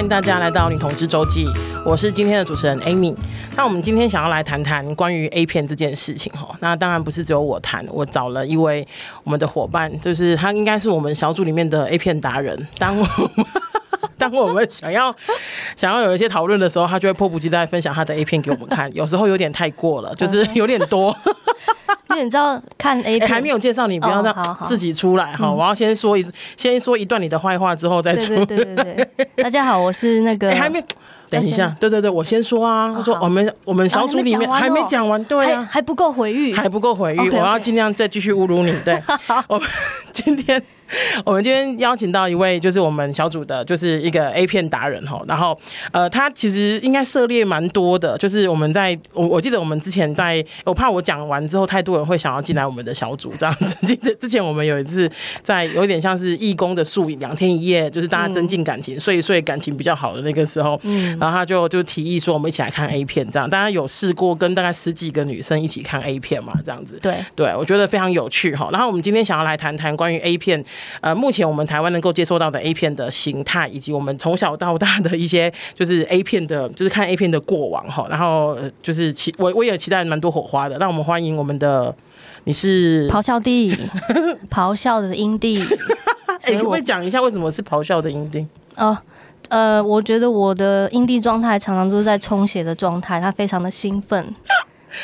欢迎大家来到女同志周记，我是今天的主持人 Amy。那我们今天想要来谈谈关于 A 片这件事情哈。那当然不是只有我谈，我找了一位我们的伙伴，就是他应该是我们小组里面的 A 片达人。当我们 当我们想要想要有一些讨论的时候，他就会迫不及待分享他的 A 片给我们看。有时候有点太过了，就是有点多。因为你知道看 A 片、欸、还没有介绍，你不要让自己出来哈。我要先说一先说一段你的坏话，之后再出。对对对对对。大家好，我是那个。欸、还没等一下，对对对，我先说啊。他说我们我们小组里面还没讲完，对啊，还不够毁誉，还不够毁誉，我要尽量再继续侮辱你。对，我们今天。我们今天邀请到一位，就是我们小组的，就是一个 A 片达人哈。然后，呃，他其实应该涉猎蛮多的。就是我们在，我我记得我们之前在，我怕我讲完之后太多人会想要进来我们的小组这样子。之 之前我们有一次在有点像是义工的宿营两天一夜，就是大家增进感情，睡一睡感情比较好的那个时候，嗯，然后他就就提议说我们一起来看 A 片这样。大家有试过跟大概十几个女生一起看 A 片嘛？这样子，对对，我觉得非常有趣哈。然后我们今天想要来谈谈关于 A 片。呃，目前我们台湾能够接受到的 A 片的形态，以及我们从小到大的一些就是 A 片的，就是看 A 片的过往哈。然后就是期我我也期待蛮多火花的。让我们欢迎我们的，你是咆哮帝，咆哮的阴帝。哎、欸，可不可以讲一下为什么是咆哮的阴帝？哦，呃，我觉得我的阴蒂状态常常都是在充血的状态，他非常的兴奋，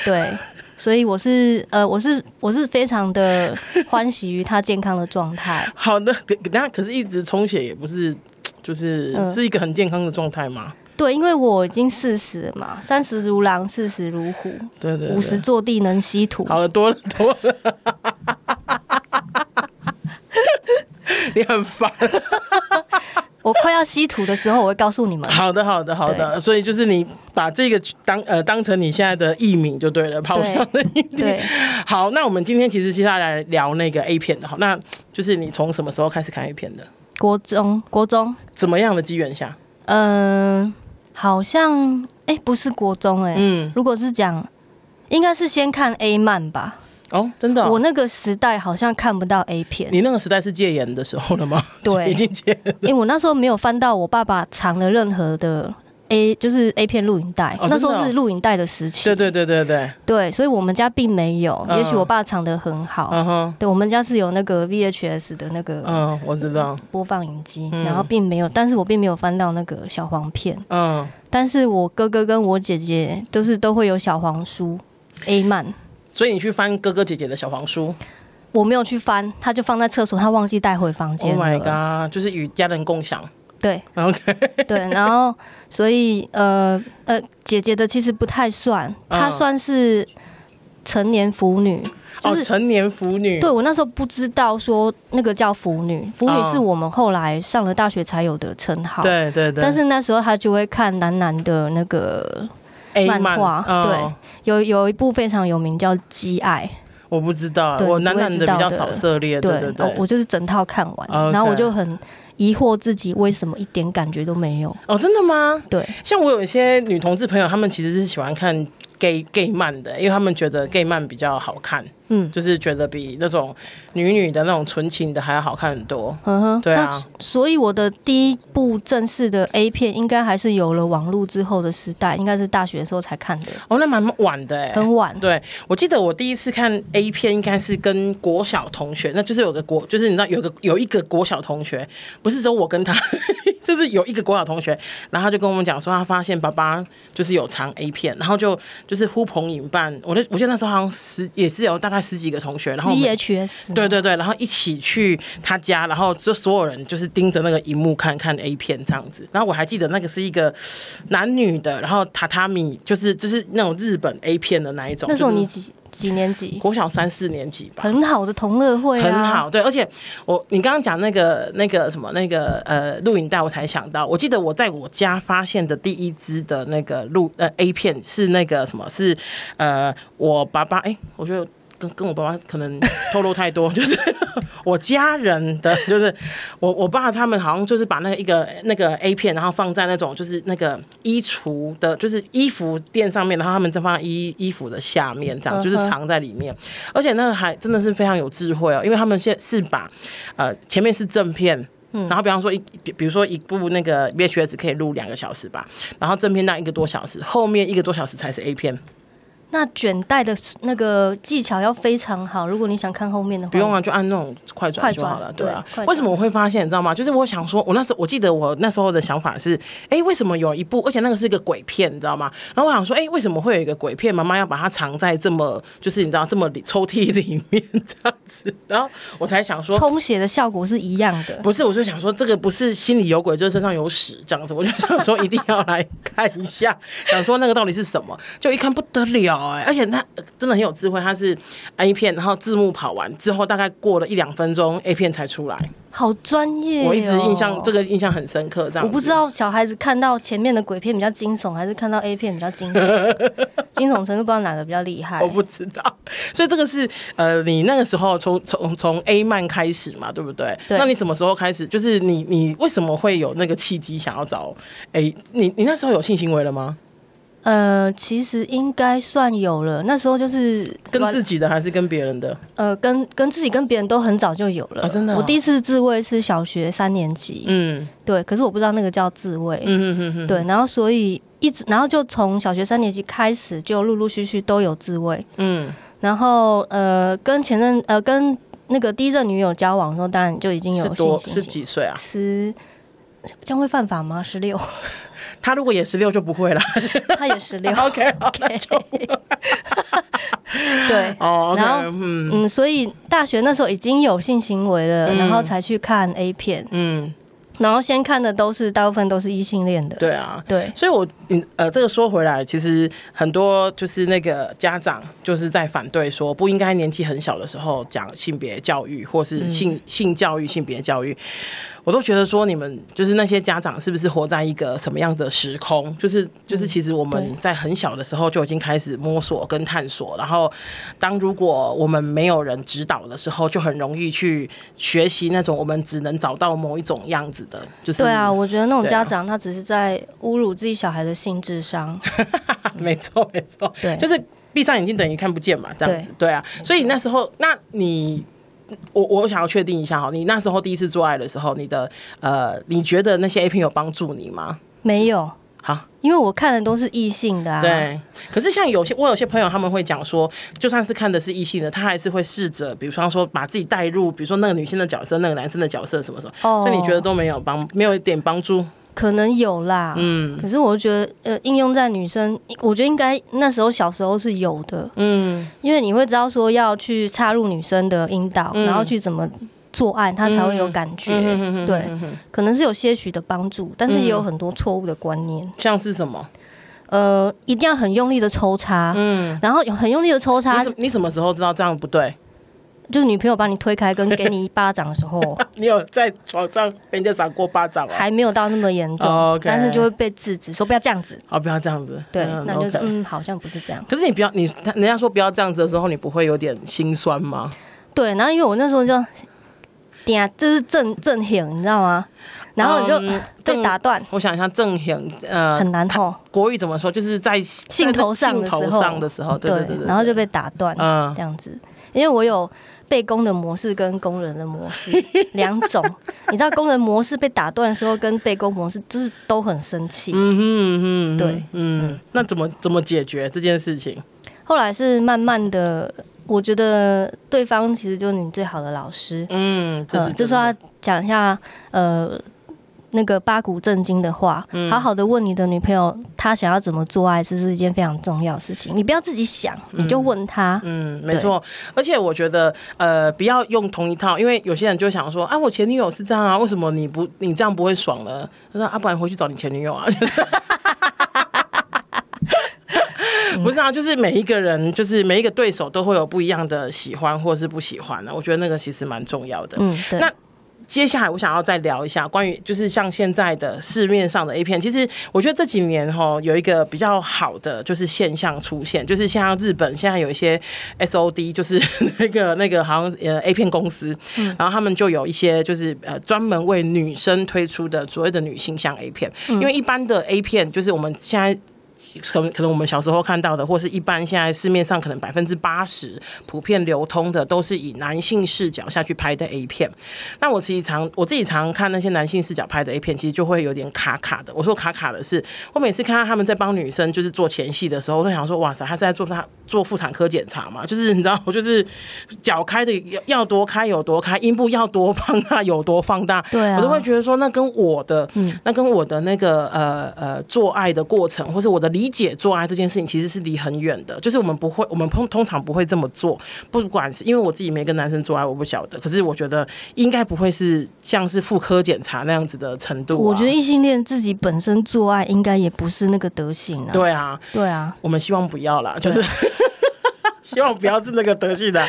对。所以我是呃，我是我是非常的 欢喜于他健康的状态。好的，等下可是一直充血也不是，就是是一个很健康的状态吗？对，因为我已经四十了嘛，三十如狼，四十如虎，对，对对，五十坐地能吸土。好了，多了多了，你很烦。我快要吸土的时候，我会告诉你们。好的，好的，好的。所以就是你把这个当呃当成你现在的艺名就对了，咆哮的艺名。对，好，那我们今天其实接下来聊那个 A 片的，好，那就是你从什么时候开始看 A 片的？国中，国中。怎么样的机缘下？嗯、呃，好像哎、欸，不是国中哎、欸，嗯，如果是讲，应该是先看 A 漫吧。哦，真的、哦，我那个时代好像看不到 A 片。你那个时代是戒严的时候了吗？对，已经戒了。因为我那时候没有翻到我爸爸藏的任何的 A，就是 A 片录影带。哦、那时候是录影带的时期。对对对对对。对，所以我们家并没有。嗯、也许我爸藏的很好。嗯哼。对，我们家是有那个 VHS 的那个，嗯，我知道播放影机，然后并没有，但是我并没有翻到那个小黄片。嗯。但是我哥哥跟我姐姐都是都会有小黄书 A 漫。所以你去翻哥哥姐姐的小黄书，我没有去翻，他就放在厕所，他忘记带回房间。Oh my god！就是与家人共享。对，OK。对，然后所以呃呃，姐姐的其实不太算，她算是成年腐女，就是、哦、成年腐女。对，我那时候不知道说那个叫腐女，腐女是我们后来上了大学才有的称号。对对对。但是那时候她就会看男男的那个。漫画、哦、对，有有一部非常有名叫《基爱》，我不知道，我男男的比较少涉猎，对对对，我就是整套看完然后我就很疑惑自己为什么一点感觉都没有。哦，真的吗？对，像我有一些女同志朋友，她们其实是喜欢看 gay gay 漫的，因为他们觉得 gay 漫比较好看。嗯，就是觉得比那种女女的那种纯情的还要好看很多。嗯哼，对啊。所以我的第一部正式的 A 片，应该还是有了网络之后的时代，应该是大学的时候才看的。哦，那蛮晚的哎，很晚。对，我记得我第一次看 A 片，应该是跟国小同学，那就是有个国，就是你知道有个有一个国小同学，不是只有我跟他，就是有一个国小同学，然后他就跟我们讲说，他发现爸爸就是有藏 A 片，然后就就是呼朋引伴，我的我记得那时候好像十也是有大概。十几个同学，然后 VHS 对对对，然后一起去他家，然后就所有人就是盯着那个荧幕看看 A 片这样子。然后我还记得那个是一个男女的，然后榻榻米就是就是那种日本 A 片的那一种。那时候你几几年级？国小三四年级吧。很好的同乐会，很好。对，而且我你刚刚讲那个那个什么那个呃录影带，我才想到，我记得我在我家发现的第一支的那个录呃 A 片是那个什么是呃我爸爸哎，我觉得。跟跟我爸爸可能透露太多，就是我家人的，就是我我爸他们好像就是把那个一个那个 A 片，然后放在那种就是那个衣橱的，就是衣服垫上面，然后他们再放在衣衣服的下面，这样就是藏在里面。而且那个还真的是非常有智慧哦，因为他们现在是把呃前面是正片。嗯，然后比方说一比比如说一部那个 VHS 可以录两个小时吧，然后正片那一个多小时，后面一个多小时才是 A 片。那卷带的那个技巧要非常好，如果你想看后面的话，不用啊，就按那种快转就好了，对啊。为什么我会发现，你知道吗？就是我想说，我那时候我记得我那时候的想法是，哎，为什么有一部，而且那个是一个鬼片，你知道吗？然后我想说，哎，为什么会有一个鬼片？妈妈要把它藏在这么，就是你知道这么抽屉里面这样子，然后我才想说，充血的效果是一样的。不是，我就想说，这个不是心里有鬼，就是身上有屎这样子。我就想说，一定要来看一下，想说那个到底是什么？就一看不得了哎，而且他。真的很有智慧，他是 A 片，然后字幕跑完之后，大概过了一两分钟，A 片才出来。好专业、哦，我一直印象这个印象很深刻。这样，我不知道小孩子看到前面的鬼片比较惊悚，还是看到 A 片比较惊悚，惊悚程度不知道哪个比较厉害。我不知道，所以这个是呃，你那个时候从从从 A 漫开始嘛，对不对？对。那你什么时候开始？就是你你为什么会有那个契机想要找 A？你你那时候有性行为了吗？呃，其实应该算有了。那时候就是跟自己的还是跟别人的？呃，跟跟自己跟别人都很早就有了。哦、真的、哦，我第一次自慰是小学三年级。嗯，对。可是我不知道那个叫自慰。嗯嗯嗯对，然后所以一直，然后就从小学三年级开始，就陆陆续续都有自慰。嗯。然后呃，跟前任呃跟那个第一任女友交往的时候，当然就已经有性行为。是几岁啊？十，这样会犯法吗？十六。他如果也十六就不会了，他也十六。OK，OK，就 对哦。然后嗯嗯，所以大学那时候已经有性行为了，然后才去看 A 片。嗯，然后先看的都是大部分都是异性恋的。对啊，对。所以我嗯呃，这个说回来，其实很多就是那个家长就是在反对说不应该年纪很小的时候讲性别教育，或是性性教育、性别教育。我都觉得说，你们就是那些家长，是不是活在一个什么样的时空？就是就是，其实我们在很小的时候就已经开始摸索跟探索，然后当如果我们没有人指导的时候，就很容易去学习那种我们只能找到某一种样子的。就是对啊，我觉得那种家长他只是在侮辱自己小孩的性智商。没错没错，对，就是闭上眼睛等于看不见嘛，这样子。对，对啊，所以那时候，那你。我我想要确定一下哈，你那时候第一次做爱的时候，你的呃，你觉得那些 A 片有帮助你吗？没有，好，因为我看的都是异性的啊。对，可是像有些我有些朋友他们会讲说，就算是看的是异性的，他还是会试着，比方说说把自己带入，比如说那个女性的角色，那个男生的角色什么什么，所以你觉得都没有帮，没有一点帮助？可能有啦，嗯，可是我觉得，呃，应用在女生，我觉得应该那时候小时候是有的，嗯，因为你会知道说要去插入女生的阴道，嗯、然后去怎么做爱，她才会有感觉，嗯、对，可能是有些许的帮助，但是也有很多错误的观念，嗯、像是什么？呃，一定要很用力的抽插，嗯，然后有很用力的抽插，你，你什么时候知道这样不对？就是女朋友把你推开跟给你一巴掌的时候，你有在床上被人家赏过巴掌吗？还没有到那么严重，oh. 但是就会被制止，说不要这样子。哦，不要这样子。对，嗯、那就嗯，好像不是这样。可是你不要，你人家说不要这样子的时候，你不会有点心酸吗？对，然后因为我那时候就，点就是正正挺，你知道吗？然后你就被打断、嗯。我想一下，正挺呃很难痛。国语怎么说？就是在兴头上的时候，上的时候，对，对，对，然后就被打断，嗯，这样子。因为我有。被攻的模式跟工人的模式 两种，你知道工人模式被打断的时候，跟被攻模式就是都很生气。嗯哼对，嗯，那怎么怎么解决这件事情？后来是慢慢的，我觉得对方其实就是你最好的老师。嗯，就是、呃、就是要讲一下，呃。那个八股正经的话，嗯、好好的问你的女朋友，她想要怎么做爱，这是一件非常重要的事情。你不要自己想，嗯、你就问她。嗯，没错。而且我觉得，呃，不要用同一套，因为有些人就想说，啊，我前女友是这样啊，为什么你不你这样不会爽呢？他说，啊，不然回去找你前女友啊。不是啊，就是每一个人，就是每一个对手都会有不一样的喜欢或是不喜欢的。我觉得那个其实蛮重要的。嗯，对。那。接下来我想要再聊一下关于就是像现在的市面上的 A 片，其实我觉得这几年哈有一个比较好的就是现象出现，就是像日本现在有一些 SOD，就是那个 那个好像呃 A 片公司，然后他们就有一些就是呃专门为女生推出的所谓的女性向 A 片，因为一般的 A 片就是我们现在。可能可能我们小时候看到的，或是一般现在市面上可能百分之八十普遍流通的，都是以男性视角下去拍的 A 片。那我其实常我自己常看那些男性视角拍的 A 片，其实就会有点卡卡的。我说卡卡的是，我每次看到他们在帮女生就是做前戏的时候，我都想说，哇塞，他是在做他做妇产科检查嘛？就是你知道，我 就是脚开的要多开有多开，阴部要多放大有多放大。对啊，我都会觉得说，那跟我的，嗯，那跟我的那个呃呃做爱的过程，或是我的理解做爱这件事情，其实是离很远的。就是我们不会，我们通通常不会这么做。不管是因为我自己没跟男生做爱，我不晓得。可是我觉得应该不会是像是妇科检查那样子的程度啊。我觉得异性恋自己本身做爱应该也不是那个德行啊。对啊，对啊，我们希望不要啦，就是。希望不要是那个德性的，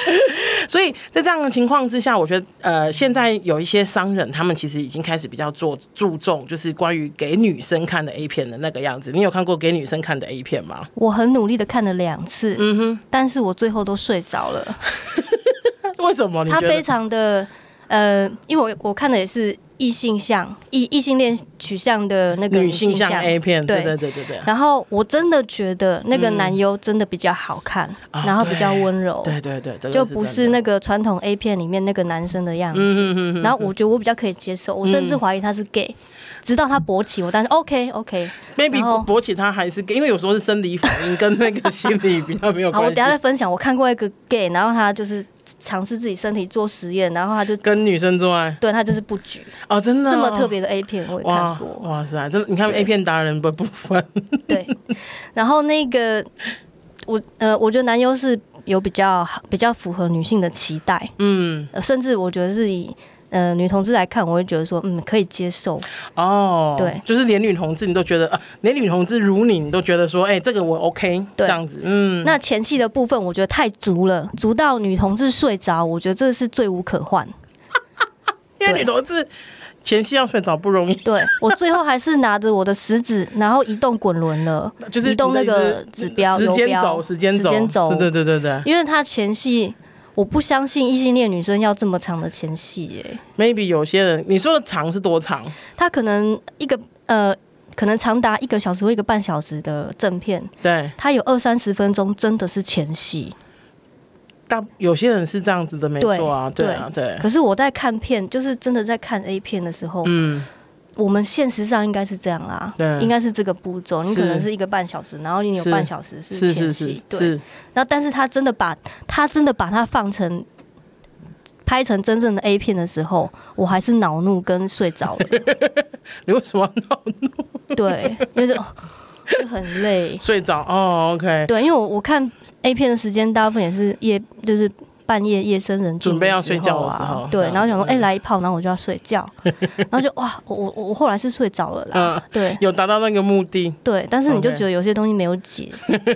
所以在这样的情况之下，我觉得呃，现在有一些商人，他们其实已经开始比较做注重，就是关于给女生看的 A 片的那个样子。你有看过给女生看的 A 片吗？我很努力的看了两次，嗯哼，但是我最后都睡着了。为什么？他非常的呃，因为我我看的也是。异性向异异性恋取向的那个女性向 A 片，对。对对对对。然后我真的觉得那个男优真的比较好看，然后比较温柔，对。对对，就不是那个传统 A 片里面那个男生的样子。然后我觉得我比较可以接受，我甚至怀疑他是 gay，直到他勃起，我但是 OK OK，maybe 勃起他还是 gay，因为有时候是生理反应跟那个心理比较没有关系。好，我等下再分享。我看过一个 gay，然后他就是。尝试自己身体做实验，然后他就跟女生做爱，对他就是不举哦，真的、哦、这么特别的 A 片我也看过，哇，哇塞，真的，你看 A 片达人的部分，对，然后那个我呃，我觉得男优是有比较比较符合女性的期待，嗯，甚至我觉得是以。呃，女同志来看，我会觉得说，嗯，可以接受哦。对，就是连女同志你都觉得，啊，连女同志如你，你都觉得说，哎、欸，这个我 OK，对这样子，嗯。那前戏的部分，我觉得太足了，足到女同志睡着，我觉得这是罪无可逭。因为女同志前戏要睡着不容易。对，我最后还是拿着我的食指，然后移动滚轮了，就是移动那个指标，时间轴，时间轴，对对对对，因为他前戏。我不相信异性恋女生要这么长的前戏耶。Maybe 有些人，你说的长是多长？他可能一个呃，可能长达一个小时或一个半小时的正片，对，他有二三十分钟真的是前戏。但有些人是这样子的，没错啊，对，对啊，对。可是我在看片，就是真的在看 A 片的时候，嗯。我们现实上应该是这样啦，对，应该是这个步骤。你可能是一个半小时，然后你有半小时是前戏，对。然后，但是他真的把他真的把它放成拍成真正的 A 片的时候，我还是恼怒跟睡着了。你为什么恼怒？对，因为就很累，睡着哦。OK，对，因为我我看 A 片的时间大部分也是夜，就是。半夜夜深人静，准备要睡觉的时候，对，然后想说，哎，来一炮，然后我就要睡觉，然后就哇，我我我后来是睡着了啦，对，有达到那个目的，对，但是你就觉得有些东西没有解。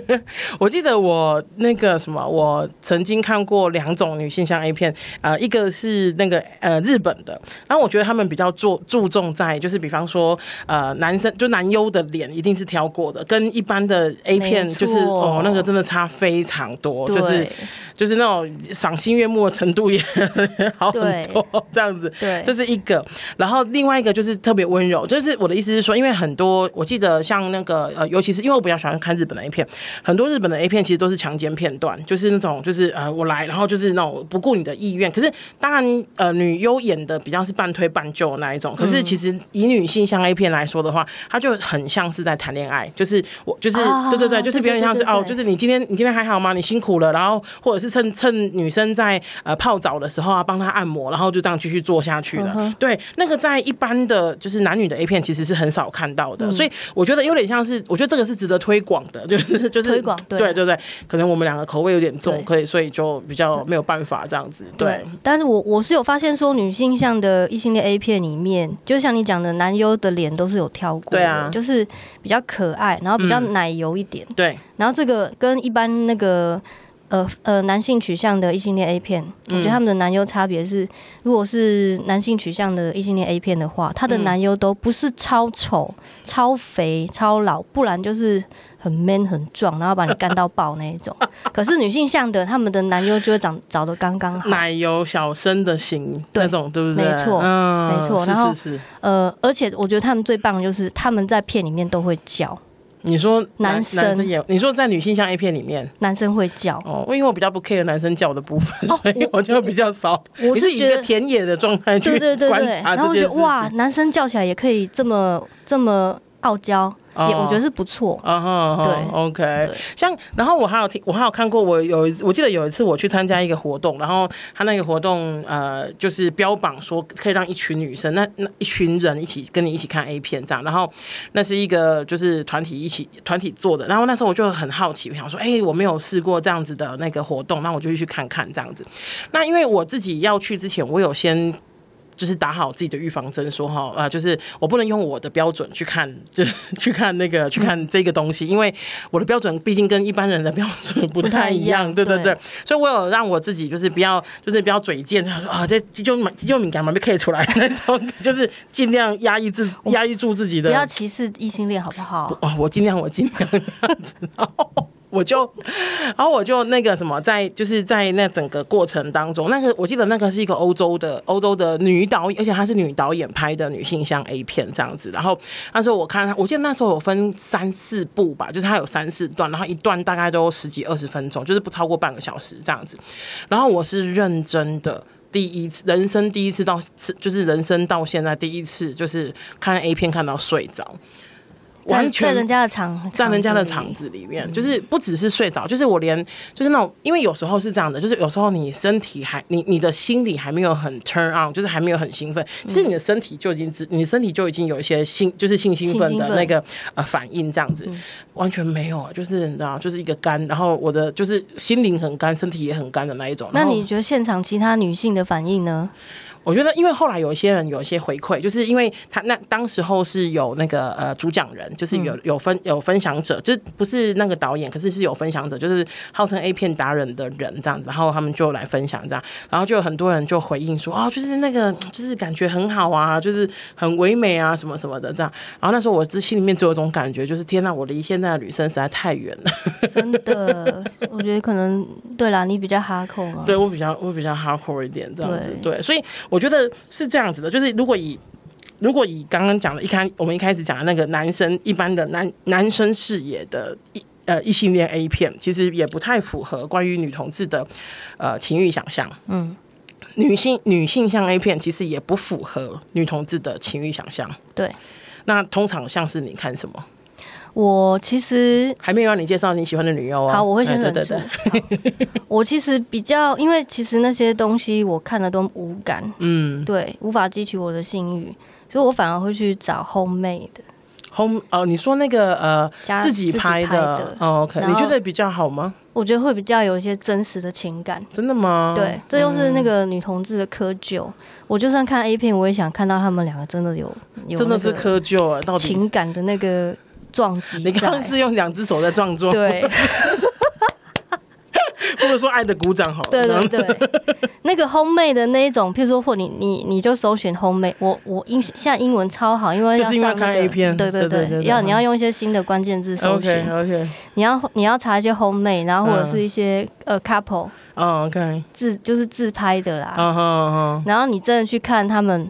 我记得我那个什么，我曾经看过两种女性向 A 片，呃，一个是那个呃日本的，然后我觉得他们比较注注重在，就是比方说，呃，男生就男优的脸一定是挑过的，跟一般的 A 片就是哦，那个真的差非常多，就是。就是那种赏心悦目的程度也 好很多，这样子，对，这是一个。然后另外一个就是特别温柔，就是我的意思是说，因为很多我记得像那个呃，尤其是因为我比较喜欢看日本的 A 片，很多日本的 A 片其实都是强奸片段，就是那种就是呃我来，然后就是那种不顾你的意愿。可是当然呃女优演的比较是半推半就那一种，可是其实以女性向 A 片来说的话，它就很像是在谈恋爱，就是我就是对对对，就是比较像是哦，就是你今天你今天还好吗？你辛苦了，然后或者。是趁趁女生在呃泡澡的时候啊，帮他按摩，然后就这样继续做下去了。Uh. 对，那个在一般的就是男女的 A 片其实是很少看到的，嗯、所以我觉得有点像是，我觉得这个是值得推广的，就是就是推广，对对对，可能我们两个口味有点重，对可以，所以就比较没有办法这样子。对，对但是我我是有发现说，女性向的异性恋 A 片里面，就像你讲的，男优的脸都是有挑过的，对啊，就是比较可爱，然后比较奶油一点，嗯、对，然后这个跟一般那个。呃呃，男性取向的异性恋 A 片，嗯、我觉得他们的男优差别是，如果是男性取向的异性恋 A 片的话，他的男优都不是超丑、超肥、超老，不然就是很 man 很壮，然后把你干到爆那一种。可是女性向的，他们的男优就会长找得刚刚好，奶油小生的型对那种，对不对？没错，嗯、没错。然后是是是呃，而且我觉得他们最棒的就是他们在片里面都会叫。你说男男生也，你说在女性向 A 片里面，男生会叫。哦，因为我比较不 care 男生叫的部分，所以我就比较少。我是觉得田野的状态去对对对对，观察然后这件事情。我觉得哇，男生叫起来也可以这么这么傲娇。也我觉得是不错，啊哈，对，OK，像然后我还有听，我还有看过，我有我记得有一次我去参加一个活动，然后他那个活动呃就是标榜说可以让一群女生，那那一群人一起跟你一起看 A 片这样，然后那是一个就是团体一起团体做的，然后那时候我就很好奇，我想说，哎、欸，我没有试过这样子的那个活动，那我就去看看这样子。那因为我自己要去之前，我有先。就是打好自己的预防针，说哈啊，就是我不能用我的标准去看，就去看那个去看这个东西，因为我的标准毕竟跟一般人的标准不太一样，对对对，所以我有让我自己就是不要，就是不要嘴贱，他说啊，这就就敏感嘛，被 K 出来那种，就是尽量压抑自压抑住自己的，不要歧视异性恋，好不好？哦，我尽量，我尽量这样子。我就，然后我就那个什么，在就是在那整个过程当中，那个我记得那个是一个欧洲的欧洲的女导演，而且她是女导演拍的女性向 A 片这样子。然后那时候我看，我记得那时候有分三四部吧，就是它有三四段，然后一段大概都十几二十分钟，就是不超过半个小时这样子。然后我是认真的第一次，人生第一次到，就是人生到现在第一次，就是看 A 片看到睡着。完全在人家的场，在人家的场子里面，就是不只是睡着，就是我连就是那种，因为有时候是这样的，就是有时候你身体还你你的心理还没有很 turn on，就是还没有很兴奋，其实你的身体就已经你身体就已经有一些兴，就是性兴奋的那个呃反应，这样子完全没有，就是你知道，就是一个干，然后我的就是心灵很干，身体也很干的那一种。那你觉得现场其他女性的反应呢？我觉得，因为后来有一些人有一些回馈，就是因为他那当时候是有那个呃主讲人，就是有有分有分享者，就是不是那个导演，可是是有分享者，就是号称 A 片达人的人这样子，然后他们就来分享这样，然后就有很多人就回应说，哦，就是那个就是感觉很好啊，就是很唯美啊，什么什么的这样。然后那时候我这心里面只有一种感觉，就是天呐，我离现在的女生实在太远了。真的，我觉得可能对啦，你比较 hardcore 嘛，对我比较我比较 hardcore 一点这样子，对，对，所以。我觉得是这样子的，就是如果以如果以刚刚讲的，一开我们一开始讲的那个男生一般的男男生视野的一呃异性恋 A 片，其实也不太符合关于女同志的呃情欲想象。嗯，女性女性向 A 片其实也不符合女同志的情欲想象。对，那通常像是你看什么？我其实还没有让你介绍你喜欢的女优啊。好，我会先忍住。我其实比较，因为其实那些东西我看了都无感，嗯，对，无法激起我的性欲，所以我反而会去找 homemade 的 home 哦。你说那个呃，自己拍的哦，OK，你觉得比较好吗？我觉得会比较有一些真实的情感。真的吗？对，这又是那个女同志的窠臼。我就算看 A 片，我也想看到他们两个真的有，真的是窠臼啊，到底情感的那个。撞击！你刚刚是用两只手在撞撞，对，或者说爱的鼓掌好了。对对对，那个 homemade 的那一种，譬如说，或你你你就搜寻 homemade，我我英现在英文超好，因为要上、那个、看 A 片，对对对，要你要用一些新的关键字搜寻，OK OK，你要你要查一些 homemade，然后或者是一些、嗯、呃 couple，嗯 OK，自就是自拍的啦，嗯哼哼，然后你真的去看他们，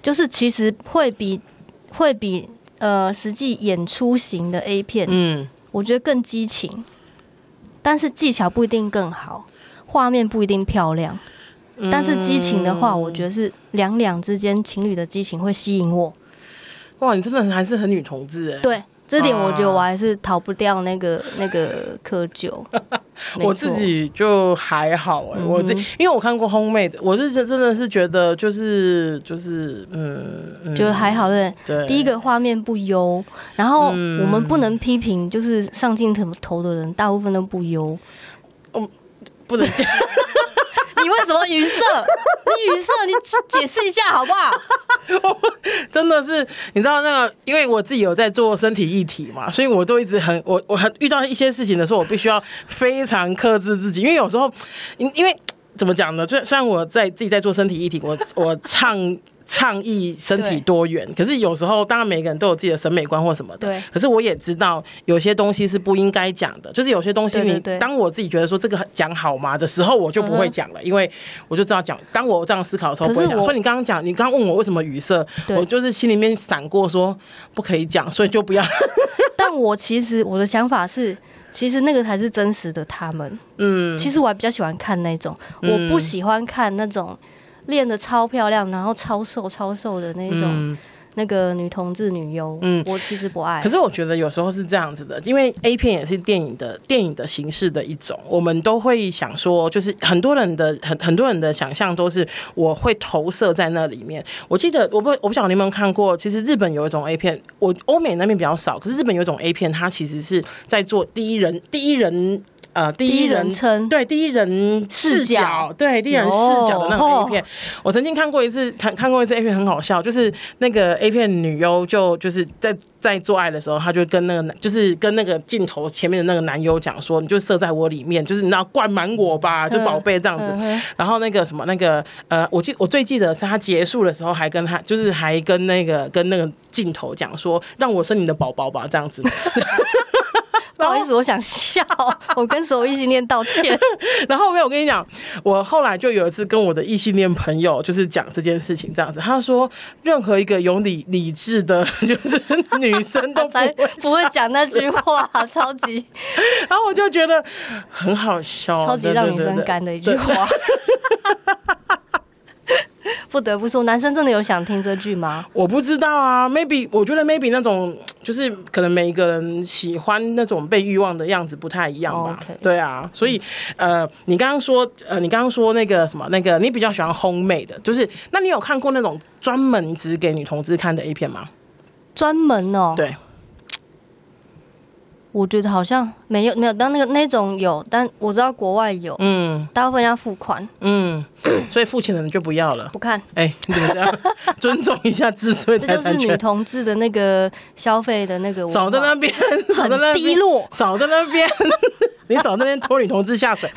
就是其实会比会比。呃，实际演出型的 A 片，嗯，我觉得更激情，但是技巧不一定更好，画面不一定漂亮，嗯、但是激情的话，我觉得是两两之间情侣的激情会吸引我。哇，你真的还是很女同志哎。对。这点我觉得我还是逃不掉那个、啊、那个窠臼。我自己就还好哎、欸，我这因为我看过 Homemade，我是真真的是觉得就是就是嗯，觉得还好对。对，第一个画面不优，然后我们不能批评，就是上镜头头的人大部分都不优。嗯，不能这样。你为什么语塞？你语塞，你解释一下好不好？真的是，你知道那个，因为我自己有在做身体一体嘛，所以我都一直很我我很遇到一些事情的时候，我必须要非常克制自己，因为有时候，因因为怎么讲呢？虽虽然我在自己在做身体一体，我我唱。倡议身体多元，可是有时候当然每个人都有自己的审美观或什么的。对。可是我也知道有些东西是不应该讲的，就是有些东西你当我自己觉得说这个讲好吗的时候，我就不会讲了，因为我就知道讲。当我这样思考的时候不会讲。所以你刚刚讲，你刚刚问我为什么语塞，我就是心里面闪过说不可以讲，所以就不要。但我其实我的想法是。其实那个才是真实的他们。嗯，其实我还比较喜欢看那种，嗯、我不喜欢看那种练的超漂亮，然后超瘦超瘦的那种。嗯那个女同志女优，嗯，我其实不爱。可是我觉得有时候是这样子的，因为 A 片也是电影的电影的形式的一种，我们都会想说，就是很多人的很很多人的想象都是我会投射在那里面。我记得我不我不晓得你有没有看过，其实日本有一种 A 片，我欧美那边比较少，可是日本有一种 A 片，它其实是在做第一人第一人。呃，第一人称。对第一人视角，对第一人视角的那种 A 片，我曾经看过一次，看看过一次 A 片，很好笑，就是那个 A 片女优就就是在在做爱的时候，她就跟那个男，就是跟那个镜头前面的那个男优讲说，你就射在我里面，就是你知道灌满我吧，就宝贝这样子。然后那个什么那个呃，我记我最记得是他结束的时候还跟他，就是还跟那个跟那个镜头讲说，让我生你的宝宝吧，这样子。不好意思，我想笑，我跟所有异性恋道歉。然后没有，我跟你讲，我后来就有一次跟我的异性恋朋友就是讲这件事情，这样子，他说任何一个有理理智的，就是女生都不会不会讲那句话，超级。然后我就觉得很好笑，超级让女生干的一句话。不得不说，男生真的有想听这句吗？我不知道啊，maybe 我觉得 maybe 那种就是可能每一个人喜欢那种被欲望的样子不太一样吧。对啊，所以呃，你刚刚说呃，你刚刚说那个什么那个，你比较喜欢烘焙的，就是那你有看过那种专门只给女同志看的 A 片吗？专门哦，对。我觉得好像没有没有，但那个那种有，但我知道国外有，嗯，大部分要付款，嗯，所以付钱的人就不要了，不看，哎、欸，你怎么这样？尊重一下自尊，这就是女同志的那个消费的那个，少在那边，少在那边，低落，少在那边，你少在那边拖女同志下水。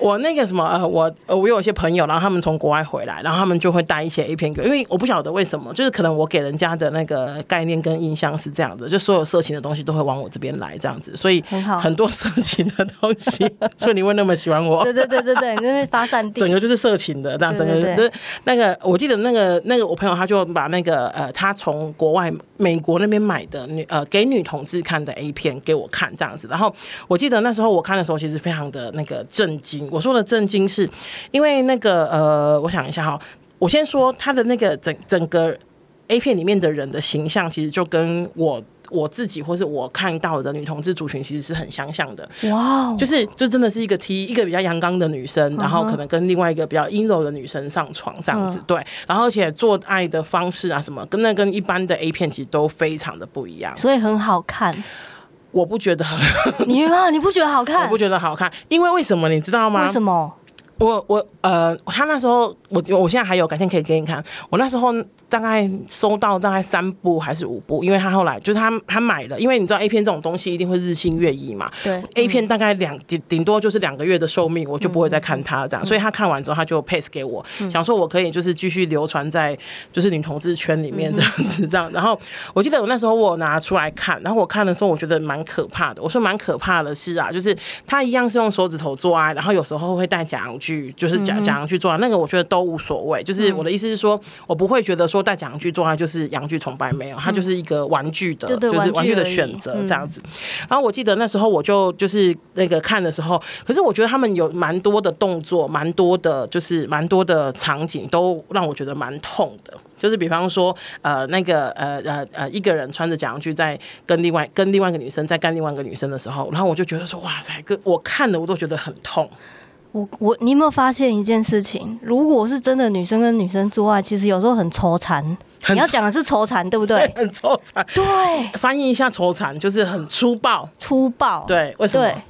我那个什么呃，我呃我有一些朋友，然后他们从国外回来，然后他们就会带一些 A 片给，因为我不晓得为什么，就是可能我给人家的那个概念跟印象是这样的，就所有色情的东西都会往我这边来这样子，所以很多色情的东西，所以你会那么喜欢我？对对对对对，因为发散地，整个就是色情的这样，整个就是那个，我记得那个那个我朋友他就把那个呃，他从国外美国那边买的女呃给女同志看的 A 片给我看这样子，然后我记得那时候我看的时候其实非常的那个震惊。我说的震惊是，因为那个呃，我想一下哈，我先说他的那个整整个 A 片里面的人的形象，其实就跟我我自己或是我看到的女同志族群其实是很相像的。哇就是就真的是一个 T，一个比较阳刚的女生，然后可能跟另外一个比较阴柔的女生上床这样子，对，然后而且做爱的方式啊什么，跟那跟一般的 A 片其实都非常的不一样，所以很好看。我不觉得很，你啊，你不觉得好看？我不觉得好看，因为为什么你知道吗？为什么？我我呃，他那时候我我现在还有，改天可以给你看。我那时候大概收到大概三部还是五部，因为他后来就是他他买了，因为你知道 A 片这种东西一定会日新月异嘛。对，A 片大概两顶顶多就是两个月的寿命，我就不会再看它这样。嗯、所以他看完之后他就 pass 给我，嗯、想说我可以就是继续流传在就是女同志圈里面这样子这样。然后我记得我那时候我拿出来看，然后我看的时候我觉得蛮可怕的。我说蛮可怕的是啊，就是他一样是用手指头做爱，然后有时候会戴假阳具。就是假假阳具做爱，那个我觉得都无所谓。就是我的意思是说，我不会觉得说带假阳具做爱就是阳具崇拜，没有，它就是一个玩具的，就是玩具的选择这样子。然后我记得那时候我就就是那个看的时候，可是我觉得他们有蛮多的动作，蛮多的，就是蛮多的场景都让我觉得蛮痛的。就是比方说，呃，那个呃呃呃，一个人穿着假洋具在跟另外跟另外一个女生在干另外一个女生的时候，然后我就觉得说，哇塞，个我看了我都觉得很痛。我我，你有没有发现一件事情？如果是真的女生跟女生做爱，其实有时候很愁缠。你要讲的是愁缠，对不对？很愁缠。对，翻译一下愁缠就是很粗暴。粗暴。对，为什么？对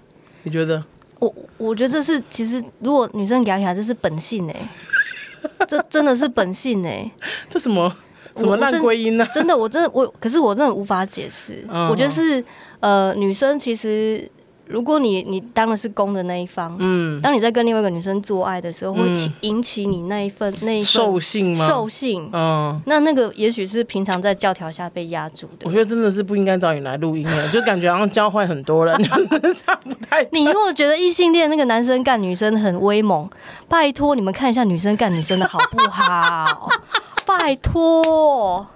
你觉得？我我觉得这是其实，如果女生给起来，这是本性哎、欸，这真的是本性哎、欸。这什么什么烂归因呢？真的，我真的我，可是我真的无法解释。嗯、我觉得是呃，女生其实。如果你你当的是攻的那一方，嗯，当你在跟另外一个女生做爱的时候，会引起你那一份那一份兽性吗？兽性，嗯，那那个也许是平常在教条下被压住的。我觉得真的是不应该找你来录音了，就感觉好像教坏很多人，差不太。你如果觉得异性恋那个男生干女生很威猛，拜托你们看一下女生干女生的好不好？拜托，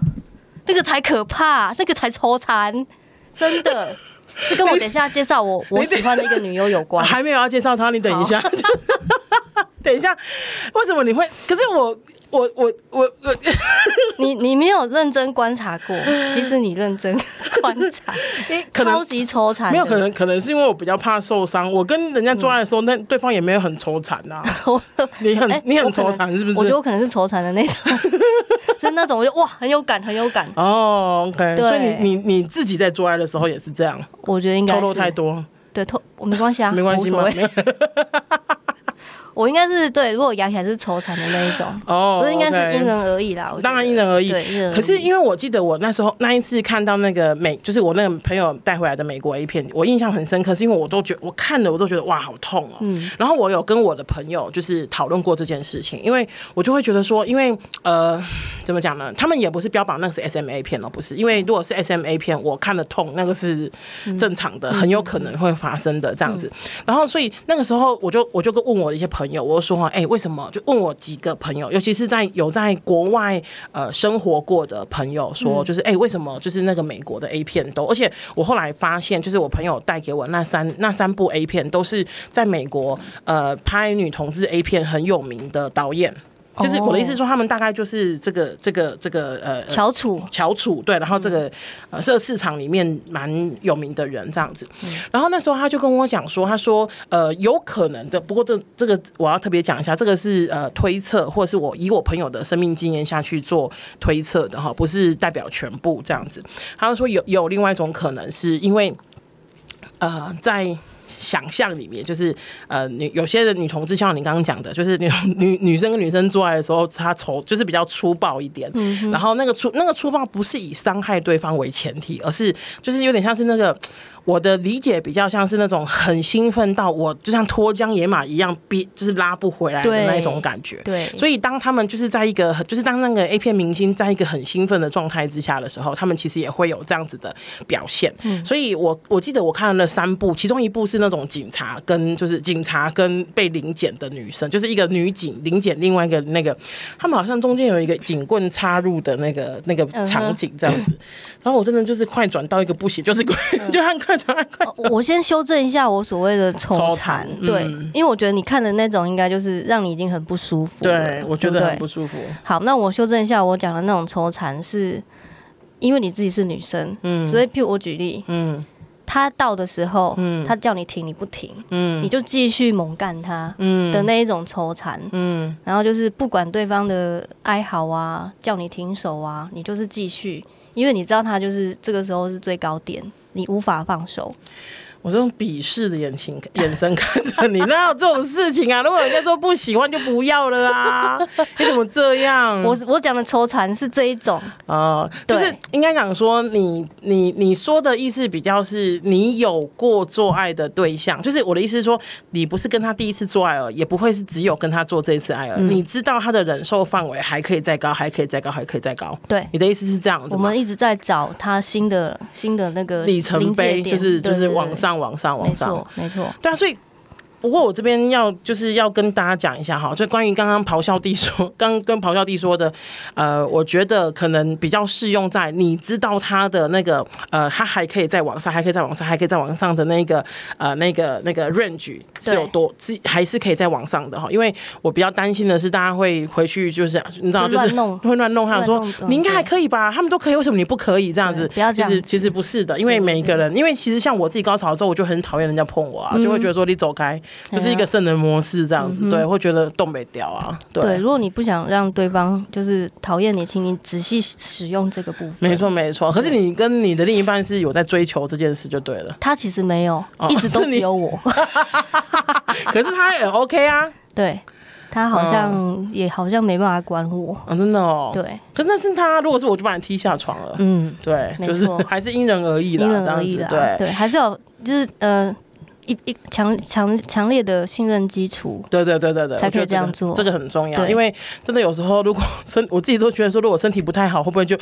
这个才可怕，这个才抽残，真的。这跟我等一下介绍我我喜欢的一个女优有关。还没有要介绍她，你等一下。等一下，为什么你会？可是我我我我我，你你没有认真观察过。其实你认真观察，可能超级抽残。没有可能，可能是因为我比较怕受伤。我跟人家做爱的时候，那对方也没有很抽残 呐。你很你很抽残是不是？我觉得我可能是抽残的那种，就是那种我就哇很有感很有感。哦，OK。所以你你你自己在做爱的时候也是这样？我觉得应该透露太多。对，透我没关系啊，没关系吗？我应该是对，如果养起来是抽残的那一种，哦，所以应该是因人而异啦。当然因人而异，对。可是因为我记得我那时候那一次看到那个美，就是我那个朋友带回来的美国 A 片，我印象很深刻，是因为我都觉得我看了我都觉得哇好痛哦。嗯。然后我有跟我的朋友就是讨论过这件事情，因为我就会觉得说，因为呃怎么讲呢？他们也不是标榜那个是 SMA 片哦，不是。因为如果是 SMA 片，我看的痛，那个是正常的，很有可能会发生的这样子。然后所以那个时候我就我就跟问我的一些朋友，我就说哎。为什么？就问我几个朋友，尤其是在有在国外呃生活过的朋友说，就是哎、欸，为什么就是那个美国的 A 片都？而且我后来发现，就是我朋友带给我那三那三部 A 片，都是在美国呃拍女同志 A 片很有名的导演。就是我的意思说，他们大概就是这个这个这个呃翘楚翘楚对，然后这个呃这个市场里面蛮有名的人这样子。然后那时候他就跟我讲说，他说呃有可能的，不过这这个我要特别讲一下，这个是呃推测，或者是我以我朋友的生命经验下去做推测的哈，不是代表全部这样子。他就说有有另外一种可能，是因为呃在。想象里面就是呃女有些的女同志，像你刚刚讲的，就是女女女生跟女生做爱的时候，她丑就是比较粗暴一点，嗯、然后那个粗那个粗暴不是以伤害对方为前提，而是就是有点像是那个。我的理解比较像是那种很兴奋到我就像脱缰野马一样逼，就是拉不回来的那一种感觉。对，所以当他们就是在一个，就是当那个 A 片明星在一个很兴奋的状态之下的时候，他们其实也会有这样子的表现。嗯，所以我我记得我看了那三部，其中一部是那种警察跟就是警察跟被临检的女生，就是一个女警临检另外一个那个，他们好像中间有一个警棍插入的那个那个场景这样子。然后我真的就是快转到一个不行，就是就很快。我先修正一下我所谓的抽残，对，因为我觉得你看的那种应该就是让你已经很不舒服。对，我觉得很不舒服。好，那我修正一下，我讲的那种抽残是因为你自己是女生，嗯，所以譬如我举例，嗯，他到的时候，嗯，他叫你停，你不停，嗯，你就继续猛干他，嗯。的那一种抽残，嗯，然后就是不管对方的哀嚎啊，叫你停手啊，你就是继续，因为你知道他就是这个时候是最高点。你无法放手。我这种鄙视的眼睛 眼神看着你，哪有这种事情啊？如果人家说不喜欢就不要了啊！你怎么这样？我我讲的抽残是这一种啊，就是应该讲说你你你说的意思比较是你有过做爱的对象，就是我的意思是说你不是跟他第一次做爱了，也不会是只有跟他做这一次爱而已。你知道他的忍受范围还可以再高，还可以再高，还可以再高。对，你的意思是这样子。我们一直在找他新的新的那个里程碑，就是就是往上。往上，往上，没错，没错，对啊，所以。不过我这边要就是要跟大家讲一下哈，就关于刚刚咆哮帝说，刚跟咆哮帝说的，呃，我觉得可能比较适用在你知道他的那个呃，他还可以在网上，还可以在网上，还可以在网上的那个呃那个那个 range 是有多，是还是可以在网上的哈。因为我比较担心的是，大家会回去就是你知道就是会乱弄，他说你应该还可以吧，他们都可以，为什么你不可以这样子？不要这样，其实其实不是的，因为每一个人，因为其实像我自己高潮之后，我就很讨厌人家碰我啊，就会觉得说你走开。就是一个圣人模式这样子，对，会觉得动没掉啊。对，如果你不想让对方就是讨厌你，请你仔细使用这个部分。没错，没错。可是你跟你的另一半是有在追求这件事就对了。他其实没有，一直都只有我。可是他也 OK 啊。对，他好像也好像没办法管我。真的哦。对。可是那是他，如果是我就把你踢下床了。嗯，对，就是还是因人而异的，因人而异的。对对，还是有就是呃。一一强强强烈的信任基础。对对对对对，才可以这样做，这个很重要。因为真的有时候，如果身我自己都觉得说，如果身体不太好，会不会就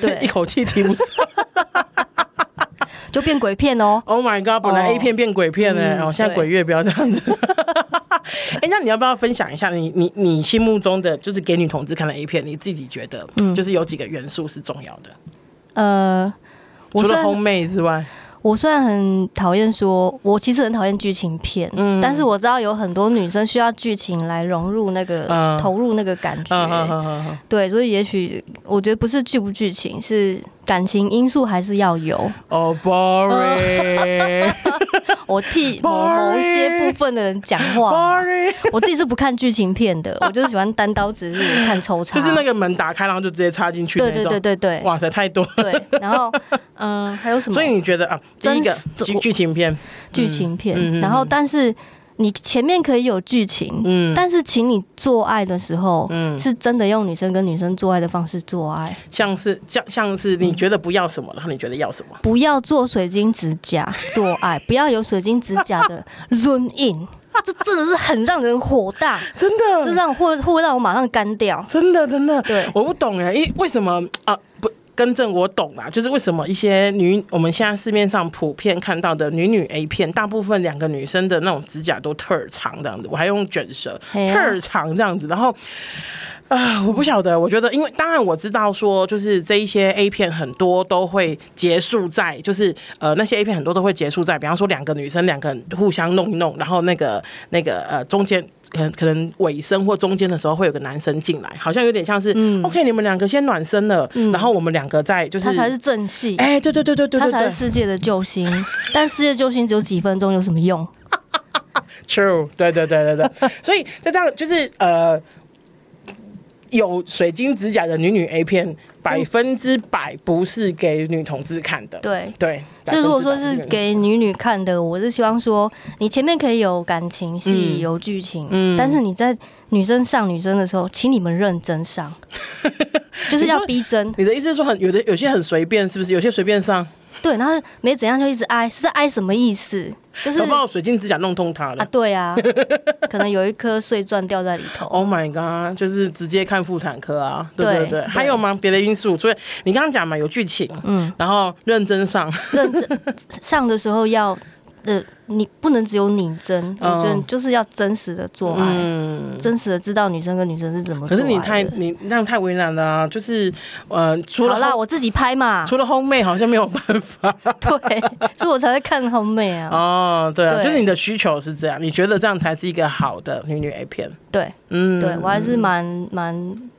对 一口气提不上？就变鬼片哦！Oh my god！本来 A 片变鬼片呢，哦，嗯、现在鬼月不要这样子。哎、欸，那你要不要分享一下你你你心目中的就是给女同志看的 A 片？你自己觉得，就是有几个元素是重要的？呃，除了烘妹之外。我虽然很讨厌说，我其实很讨厌剧情片，嗯，但是我知道有很多女生需要剧情来融入那个、嗯、投入那个感觉，对，所以也许我觉得不是剧不剧情，是感情因素还是要有。哦、oh,，boring，我替某某一些部分的人讲话，boring，我自己是不看剧情片的，我就是喜欢单刀直入看抽插，就是那个门打开然后就直接插进去，对对对对对，哇塞，太多，对，然后嗯、呃，还有什么？所以你觉得啊？第一个剧剧情片，剧情片，嗯、然后但是你前面可以有剧情，嗯，但是请你做爱的时候，嗯，是真的用女生跟女生做爱的方式做爱，像是像像是你觉得不要什么，然后你觉得要什么？不要做水晶指甲做爱，不要有水晶指甲的 room in，这真的是很让人火大，真的，这让会会让我马上干掉，真的真的，对，我不懂哎，因为什么啊不？更正我懂啦，就是为什么一些女我们现在市面上普遍看到的女女 A 片，大部分两个女生的那种指甲都特长这样子，我还用卷舌特长这样子，然后啊，我不晓得，我觉得因为当然我知道说，就是这一些 A 片很多都会结束在，就是呃那些 A 片很多都会结束在，比方说两个女生两个人互相弄一弄，然后那个那个呃中间。可能可能尾声或中间的时候会有个男生进来，好像有点像是、嗯、OK，你们两个先暖身了，嗯、然后我们两个再就是他才是正气，哎、欸，对对对对对，他才是世界的救星，但世界救星只有几分钟，有什么用？True，对对对对对，所以在这样就是呃，有水晶指甲的女女 A 片。百分之百不是给女同志看的，对对。所以如果说是给女女看的，我是希望说，你前面可以有感情戏、嗯、有剧情，嗯，但是你在女生上女生的时候，请你们认真上，就是要逼真。你的意思是说很，很有的有些很随便，是不是？有些随便上。对，然后没怎样就一直哀，是在挨什么意思？就是把我水晶指甲弄痛它了啊！对啊，可能有一颗碎钻掉在里头。Oh my god！就是直接看妇产科啊！对对对，对，还有吗？别的因素？所以你刚刚讲嘛，有剧情，嗯，然后认真上，认真上的时候要。呃，你不能只有拟真，我觉得就是要真实的做爱，嗯、真实的知道女生跟女生是怎么做。可是你太你那样太为难了啊！就是呃，除了好啦，我自己拍嘛，除了烘妹好像没有办法。对，所以我才在看烘妹啊。哦，对啊对，就是你的需求是这样，你觉得这样才是一个好的女女 A 片？对，嗯，对我还是蛮蛮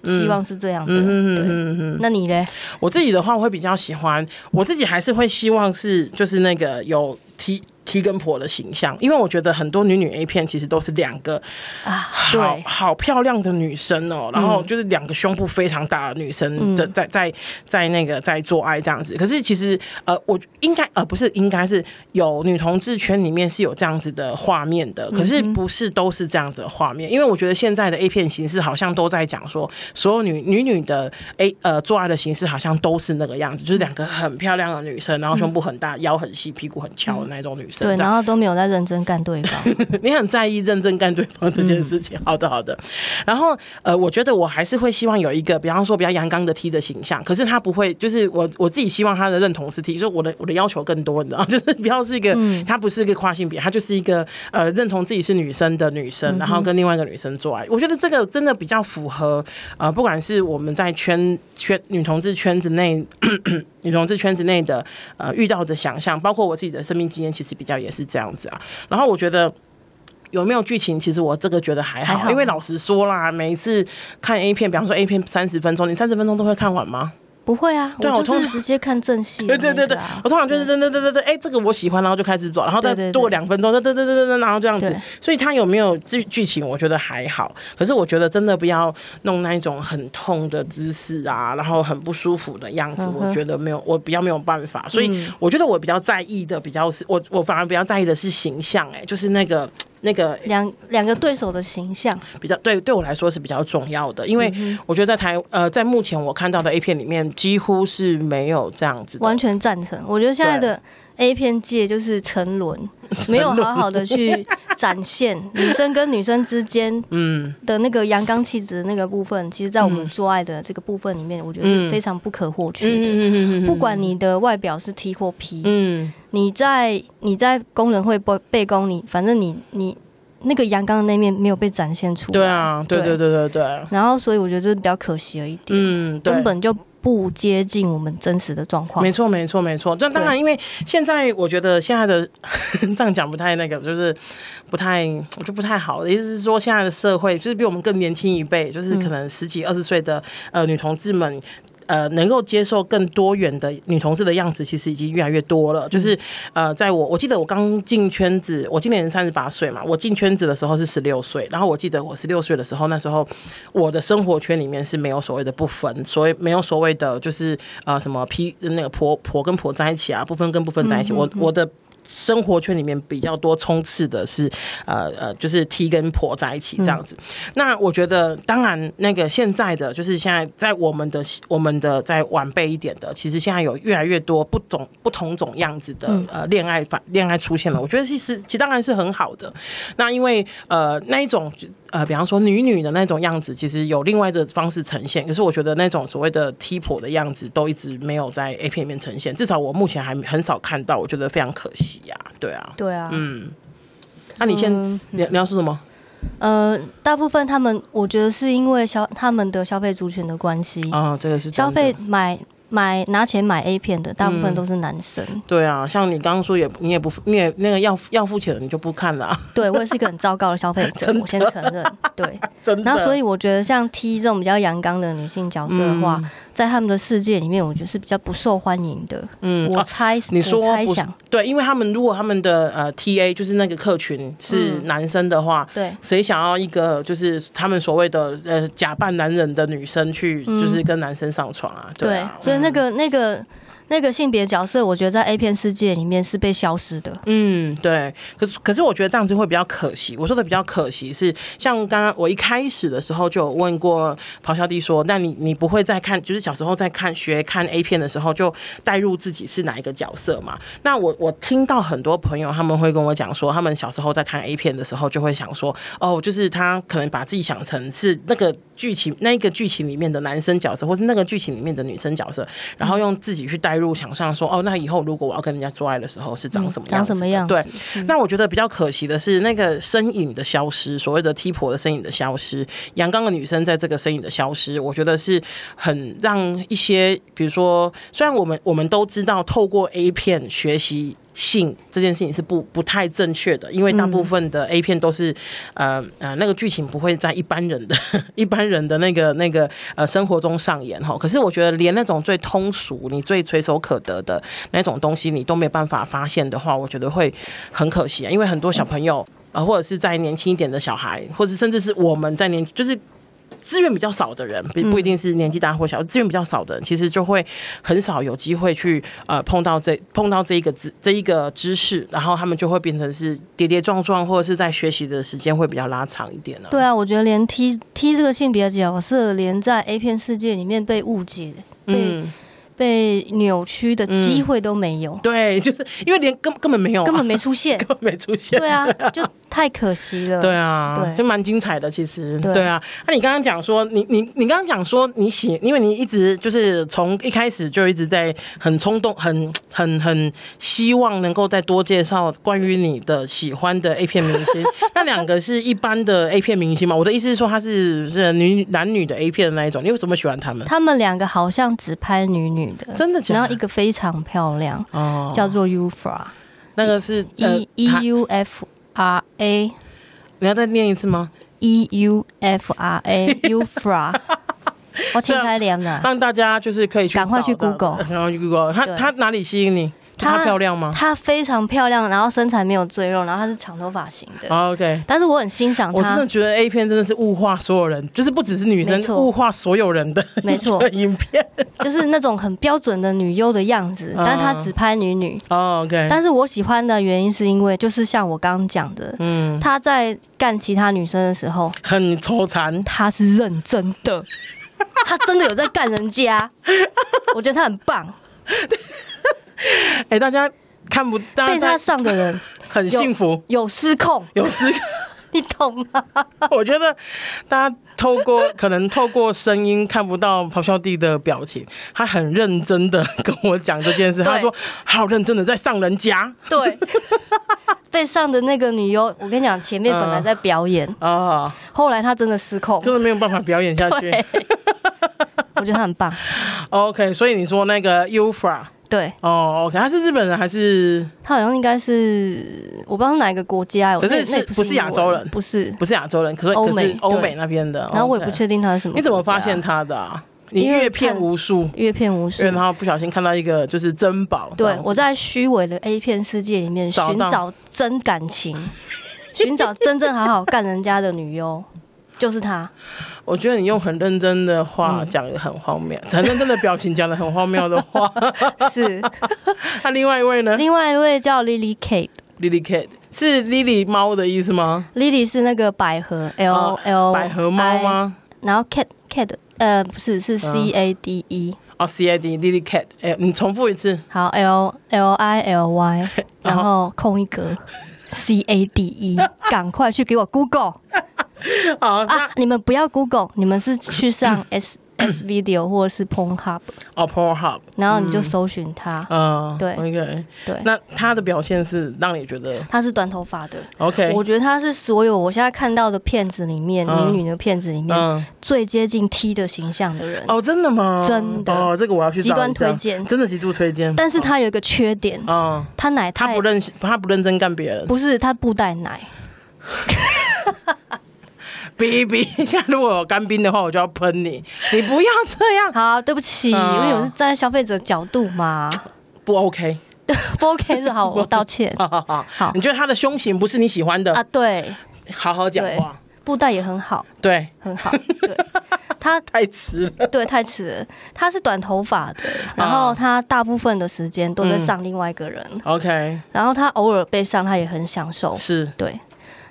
希望是这样的。嗯嗯嗯嗯。那你呢？我自己的话，我会比较喜欢，我自己还是会希望是就是那个有提。T 跟婆的形象，因为我觉得很多女女 A 片其实都是两个啊，好好漂亮的女生哦、喔，然后就是两个胸部非常大的女生在在在在那个在做爱这样子。可是其实呃，我应该呃不是应该是有女同志圈里面是有这样子的画面的，可是不是都是这样子的画面，因为我觉得现在的 A 片形式好像都在讲说，所有女女女的 A 呃做爱的形式好像都是那个样子，就是两个很漂亮的女生，然后胸部很大，腰很细，屁股很翘的那种女生。对，然后都没有在认真干对方。你很在意认真干对方这件事情。嗯、好的，好的。然后呃，我觉得我还是会希望有一个，比方说比较阳刚的 T 的形象。可是他不会，就是我我自己希望他的认同是 T，就是我的我的要求更多，你知道，就是不要是一个，他不是一个跨性别，他就是一个呃认同自己是女生的女生，然后跟另外一个女生做爱。我觉得这个真的比较符合呃，不管是我们在圈圈女同志圈子内。女同志圈子内的呃遇到的想象，包括我自己的生命经验，其实比较也是这样子啊。然后我觉得有没有剧情，其实我这个觉得还好，还好，因为老实说啦，每一次看 A 片，比方说 A 片三十分钟，你三十分钟都会看完吗？不会啊，对，我就是直接看正戏。对对对对，我通常就是对对对对对，哎，这个我喜欢，然后就开始做，然后再多两分钟，对对对对对，然后这样子。所以他有没有剧剧情，我觉得还好。可是我觉得真的不要弄那一种很痛的姿势啊，然后很不舒服的样子，我觉得没有，我比较没有办法。所以我觉得我比较在意的，比较是我我反而比较在意的是形象，哎，就是那个。那个两两个对手的形象。比较对，对我来说是比较重要的，因为我觉得在台呃，在目前我看到的 A 片里面，几乎是没有这样子。完全赞成，我觉得现在的 A 片界就是沉沦，没有好好的去展现 女生跟女生之间嗯的那个阳刚气质的那个部分。其实，在我们做爱的这个部分里面，我觉得是非常不可或缺的。不管你的外表是 T 或 P，嗯，你在你在工人会背背攻你，反正你你那个阳刚的那面没有被展现出来。对啊，对对对对对。然后，所以我觉得这是比较可惜的一点。嗯，根本就。不接近我们真实的状况。没错，没错，没错。这当然，因为现在我觉得现在的 这样讲不太那个，就是不太，我觉得不太好的意思是说，现在的社会就是比我们更年轻一辈，就是可能十几二十岁的呃女同志们。呃，能够接受更多元的女同志的样子，其实已经越来越多了。就是呃，在我我记得我刚进圈子，我今年三十八岁嘛，我进圈子的时候是十六岁。然后我记得我十六岁的时候，那时候我的生活圈里面是没有所谓的不分，所谓没有所谓的就是呃什么 P 那个婆婆跟婆在一起啊，不分跟不分在一起。我我的。生活圈里面比较多冲刺的是，呃呃，就是 T 跟婆在一起这样子。嗯、那我觉得，当然那个现在的，就是现在在我们的我们的在晚辈一点的，其实现在有越来越多不种不同种样子的呃恋爱反恋爱出现了。我觉得其实其实当然是很好的。那因为呃那一种。呃，比方说女女的那种样子，其实有另外一种方式呈现。可是我觉得那种所谓的 T 婆的样子，都一直没有在 A 片里面呈现。至少我目前还很少看到，我觉得非常可惜呀、啊。对啊，对啊，嗯。那、啊、你先，嗯、你你要说什么？呃，大部分他们，我觉得是因为消他们的消费族群的关系啊，这个是消费买。买拿钱买 A 片的大部分都是男生。嗯、对啊，像你刚刚说也你也不你也那个要要付钱的你就不看了、啊。对，我也是一个很糟糕的消费者，我先承认。对，真的。然后所以我觉得像 T 这种比较阳刚的女性角色的话。嗯在他们的世界里面，我觉得是比较不受欢迎的。嗯，我猜，啊、你说猜想，对，因为他们如果他们的呃 T A 就是那个客群是男生的话，嗯、对，谁想要一个就是他们所谓的呃假扮男人的女生去就是跟男生上床啊？对啊，对，所以那个那个。那个性别角色，我觉得在 A 片世界里面是被消失的。嗯，对。可是，可是我觉得这样子会比较可惜。我说的比较可惜是，像刚刚我一开始的时候就有问过咆哮帝说：“那你你不会再看，就是小时候在看学看 A 片的时候，就带入自己是哪一个角色嘛？”那我我听到很多朋友他们会跟我讲说，他们小时候在看 A 片的时候，就会想说：“哦，就是他可能把自己想成是那个剧情那一个剧情里面的男生角色，或是那个剧情里面的女生角色，然后用自己去代。入想象说哦，那以后如果我要跟人家做爱的时候是长什么样子？长什么样子？对，那我觉得比较可惜的是那个身影的消失，所谓的 T 婆的身影的消失，阳刚的女生在这个身影的消失，我觉得是很让一些，比如说，虽然我们我们都知道透过 A 片学习。性这件事情是不不太正确的，因为大部分的 A 片都是，呃呃，那个剧情不会在一般人的 一般人的那个那个呃生活中上演哈。可是我觉得连那种最通俗、你最垂手可得的那种东西，你都没办法发现的话，我觉得会很可惜啊。因为很多小朋友，呃，或者是在年轻一点的小孩，或者甚至是我们在年就是。资源比较少的人，不不一定是年纪大或小，资源比较少的人，其实就会很少有机会去呃碰到这碰到这一个知这一个知识，然后他们就会变成是跌跌撞撞，或者是在学习的时间会比较拉长一点呢。对啊，我觉得连 T T 这个性别角色，连在 A 片世界里面被误解，被、嗯。被扭曲的机会都没有，嗯，对，就是因为连根根本没有，啊，根本没出现，根本没出现，对啊，就太可惜了，对啊，对，就蛮精彩的，其实，对，对啊。那你刚刚讲说，你你你刚刚讲说你喜，因为你一直就是从一开始就一直在很冲动，很很很希望能够再多介绍关于你的喜欢的 A 片明星。那两个是一般的 A 片明星吗？我的意思是说，他是是女男女的 A 片的那一种，你为什么喜欢他们？他们两个好像只拍女女。真的假的？然后一个非常漂亮，哦，叫做 Ufra，那个是 E E U F R A，你要再念一次吗？E U F R A Ufra，我请开脸了，让大家就是可以去赶快去 Google，然后 Google，他他哪里吸引你？她漂亮吗？她非常漂亮，然后身材没有赘肉，然后她是长头发型的。OK，但是我很欣赏她。我真的觉得 A 片真的是物化所有人，就是不只是女生，物化所有人的。没错，影片就是那种很标准的女优的样子，但她只拍女女。哦，OK。但是我喜欢的原因是因为，就是像我刚刚讲的，嗯，她在干其他女生的时候很抽残，她是认真的，她真的有在干人家。我觉得她很棒。哎、欸，大家看不到被他上的人 很幸福，有失控，有失控，你懂吗？我觉得大家透过可能透过声音看不到咆哮帝的表情，他很认真的跟我讲这件事。他说好认真的在上人家。对，被上的那个女优，我跟你讲，前面本来在表演啊，嗯、后来他真的失控，真的没有办法表演下去。我觉得他很棒。OK，所以你说那个 Ufra。对哦，OK，他是日本人还是？他好像应该是，我不知道是哪一个国家。可是是不是亚洲人？不是，不是亚洲人，可是欧美欧美那边的。然后我也不确定他是什么。你怎么发现他的啊？你阅片无数，阅片无数，然后不小心看到一个就是珍宝。对，我在虚伪的 A 片世界里面寻找真感情，寻找真正好好干人家的女优。就是他，我觉得你用很认真的话讲的很荒谬，很认真的表情讲的很荒谬的话。是，那另外一位呢？另外一位叫 Lily Kate。Lily Kate 是 Lily 猫的意思吗？Lily 是那个百合，L L 百合猫吗？然后 Cat Cat 呃不是是 C A D E 哦 C A D Lily Kate 哎你重复一次好 L L I L Y 然后空一格 C A D E 赶快去给我 Google。好啊！你们不要 Google，你们是去上 S S Video 或者是 Pornhub 哦，Pornhub，然后你就搜寻他。嗯，对，OK，对。那他的表现是让你觉得他是短头发的？OK，我觉得他是所有我现在看到的片子里面，女女的片子里面最接近 T 的形象的人。哦，真的吗？真的哦，这个我要去极端推荐，真的极度推荐。但是他有一个缺点，嗯，他奶他不认他不认真干别人，不是他不带奶。哔哔，现在如果有干冰的话，我就要喷你。你不要这样。好，对不起，嗯、因为我是站在消费者角度嘛。不 OK，不 OK 是好，我道歉。好好好，好。你觉得他的胸型不是你喜欢的啊？对，好好讲话。布袋也很好，对，很好。对，他太迟了，对，太迟了。他是短头发的，然后他大部分的时间都在上另外一个人。嗯、OK，然后他偶尔被上，他也很享受。是对，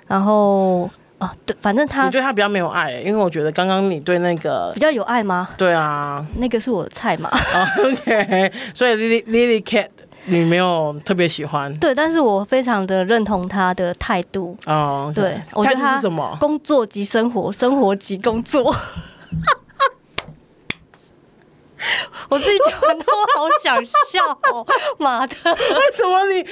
然后。哦，对，反正他，我觉得他比较没有爱，因为我觉得刚刚你对那个比较有爱吗？对啊，那个是我的菜嘛。OK，所以 Lily Lily Cat 你没有特别喜欢？对，但是我非常的认同他的态度。哦，对，我觉得他什么？工作及生活，生活及工作。我自己讲完都好想笑哦，妈的！为什么你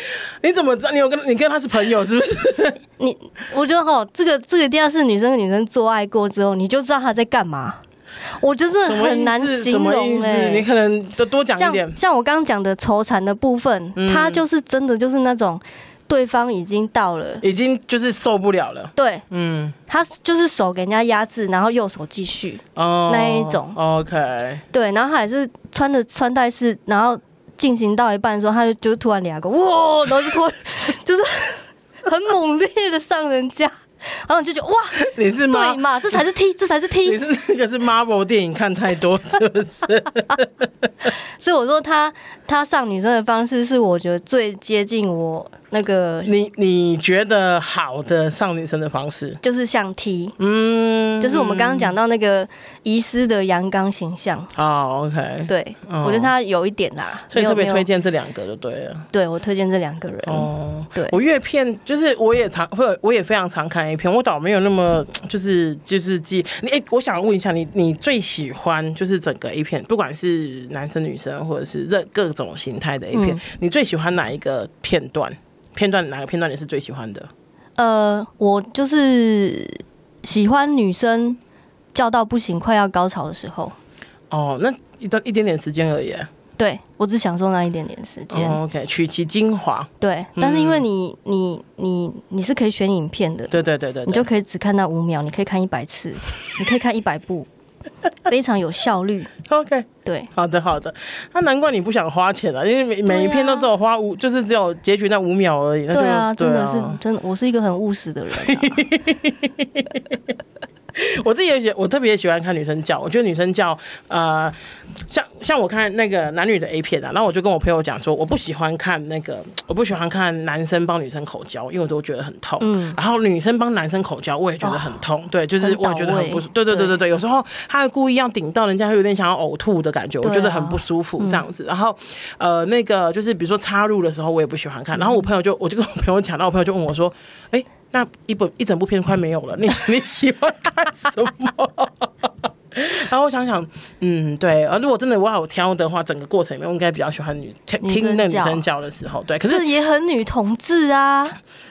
你怎么知道？你有跟你跟他是朋友是不是？你我觉得哈，这个这个第二次女生跟女生做爱过之后，你就知道他在干嘛。我就是很难形容哎、欸，你可能多多讲一点。像，像我刚刚讲的愁缠的部分，他、嗯、就是真的就是那种。对方已经到了，已经就是受不了了。对，嗯，他就是手给人家压制，然后右手继续，哦，那一种。OK。对，然后他也是穿的穿戴式，然后进行到一半的时候，他就就突然两个哇，然后就突然 就是很猛烈的上人家。然后你就觉得哇，你是吗？对嘛，这才是 T，这才是 T。你是那个是 Marvel 电影看太多是不是？所以我说他他上女生的方式是我觉得最接近我那个。你你觉得好的上女生的方式就是像 T，嗯，就是我们刚刚讲到那个遗失的阳刚形象。哦，OK，对，我觉得他有一点啦，所以特别推荐这两个就对了。对，我推荐这两个人。哦，对，我越片就是我也常会，我也非常常看。A 片我倒没有那么就是就是记你哎，我想问一下你，你最喜欢就是整个 A 片，不管是男生女生或者是任各种形态的 A 片，嗯、你最喜欢哪一个片段？片段哪个片段你是最喜欢的？呃，我就是喜欢女生叫到不行、快要高潮的时候。哦，那一段一点点时间而已。对，我只享受那一点点时间。Oh, OK，取其精华。对，但是因为你你你你是可以选影片的，对对对对，你就可以只看到五秒，你可以看一百次，你可以看一百部，非常有效率。OK，对，好的好的，那难怪你不想花钱了，因为每每一篇都只有花五，就是只有结局那五秒而已。对啊，真的是真的，我是一个很务实的人。我自己也喜，我特别喜欢看女生叫。我觉得女生叫，呃，像像我看那个男女的 A 片啊，然后我就跟我朋友讲说，我不喜欢看那个，我不喜欢看男生帮女生口交，因为我都觉得很痛。嗯。然后女生帮男生口交，我也觉得很痛。哦、对，就是我也觉得很不舒服。对对对对对，有时候他会故意要顶到人家，会有点想要呕吐的感觉，我觉得很不舒服这样子。然后，呃，那个就是比如说插入的时候，我也不喜欢看。然后我朋友就，我就跟我朋友讲，然后我朋友就问我说，哎。那一本一整部片快没有了，你 你喜欢看什么？然后我想想，嗯，对，而如果真的我有挑的话，整个过程里面我应该比较喜欢女听那女生叫的时候，对，可是也很女同志啊。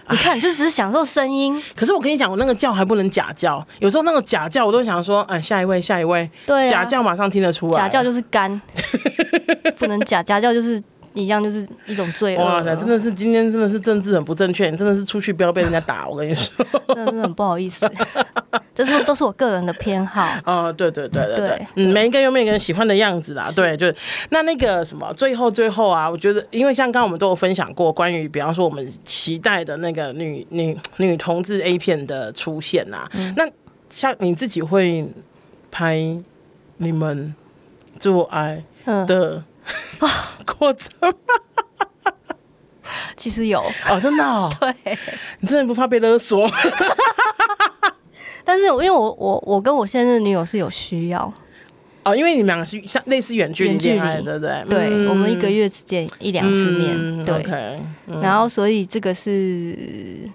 你看，就只是享受声音。可是我跟你讲，我那个叫还不能假叫，有时候那个假叫我都想说，哎，下一位，下一位，对，假叫马上听得出来，假叫就是干，不能假，假叫就是。一样就是一种罪恶。哇塞，真的是今天真的是政治很不正确，你真的是出去不要被人家打。我跟你说，真的是很不好意思，这是都是我个人的偏好。哦，对对对对对，嗯，每一个有每个人喜欢的样子啦。对，就那那个什么，最后最后啊，我觉得，因为像刚刚我们都有分享过关于，比方说我们期待的那个女女女同志 A 片的出现啊，那像你自己会拍你们做爱的。啊，过程其实有哦，真的哦，对，你真的不怕被勒索？但是，因为我我我跟我现任女友是有需要。哦，因为你们两个是像类似远距离恋爱，对不对？对，嗯、我们一个月只见一两次面，嗯、对。Okay, 嗯、然后，所以这个是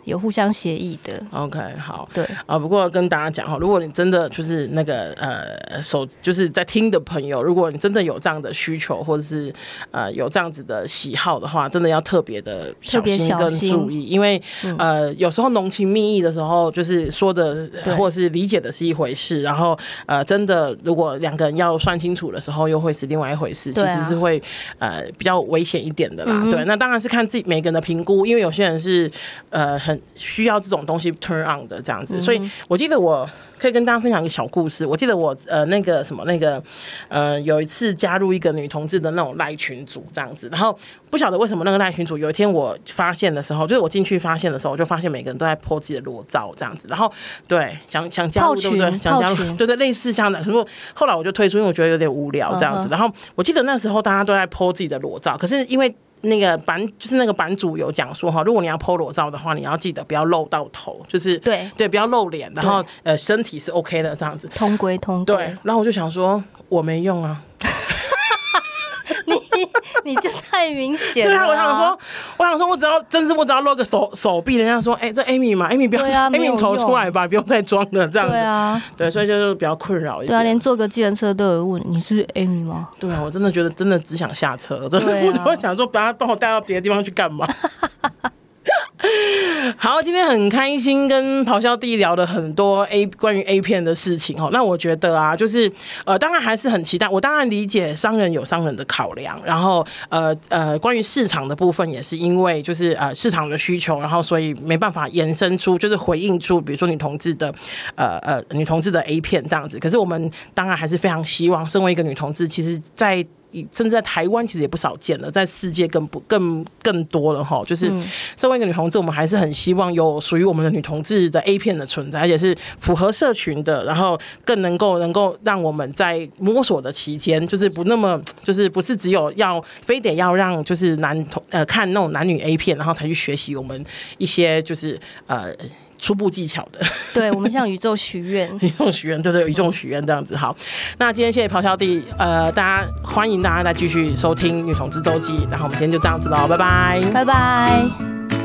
有互相协议的。OK，好。对啊，不过跟大家讲哈，如果你真的就是那个呃手就是在听的朋友，如果你真的有这样的需求，或者是呃有这样子的喜好的话，真的要特别的小心跟注意，因为、嗯、呃有时候浓情蜜意的时候，就是说的或者是理解的是一回事，然后呃真的如果两个人。要算清楚的时候，又会是另外一回事。其实是会、啊、呃比较危险一点的啦。嗯、对，那当然是看自己每个人的评估，因为有些人是呃很需要这种东西 turn on 的这样子。嗯、所以我记得我可以跟大家分享一个小故事。我记得我呃那个什么那个呃有一次加入一个女同志的那种赖群组这样子，然后不晓得为什么那个赖群组有一天我发现的时候，就是我进去发现的时候，我就发现每个人都在 po 自己的裸照这样子。然后对想想加入对不对？想加入对对类似像的。可是后来我就退出。因为我觉得有点无聊这样子，然后我记得那时候大家都在 po 自己的裸照，可是因为那个版就是那个版主有讲说哈，如果你要 po 裸照的话，你要记得不要露到头，就是对对，不要露脸，然后呃身体是 OK 的这样子，通规通规。对，然后我就想说我没用啊。你你就太明显了。对啊，我想说，我想说，我只要，真是我只要露个手手臂，人家说，哎、欸，这 Amy 嘛，Amy 不要，Amy 头出来吧，不用再装了，这样子。对啊，对，所以就是比较困扰一点。对啊，连坐个计程车都有人问你是 Amy 吗？对啊，我真的觉得真的只想下车，真的，啊、我就想说，把他帮我带到别的地方去干嘛？好，今天很开心跟咆哮帝聊了很多 A 关于 A 片的事情哦。那我觉得啊，就是呃，当然还是很期待。我当然理解商人有商人的考量，然后呃呃，关于市场的部分也是因为就是呃市场的需求，然后所以没办法延伸出就是回应出，比如说女同志的呃呃女同志的 A 片这样子。可是我们当然还是非常希望，身为一个女同志，其实，在甚至在台湾其实也不少见了，在世界更不更更多了哈。就是身为一个女同志，我们还是很希望有属于我们的女同志的 A 片的存在，而且是符合社群的，然后更能够能够让我们在摸索的期间，就是不那么就是不是只有要非得要让就是男同呃看那种男女 A 片，然后才去学习我们一些就是呃。初步技巧的，对，我们向宇宙许愿，宇宙许愿，对对，宇宙许愿这样子。好，那今天谢谢咆哮帝，呃，大家欢迎大家再继续收听女同志周记，然后我们今天就这样子喽，拜拜，拜拜。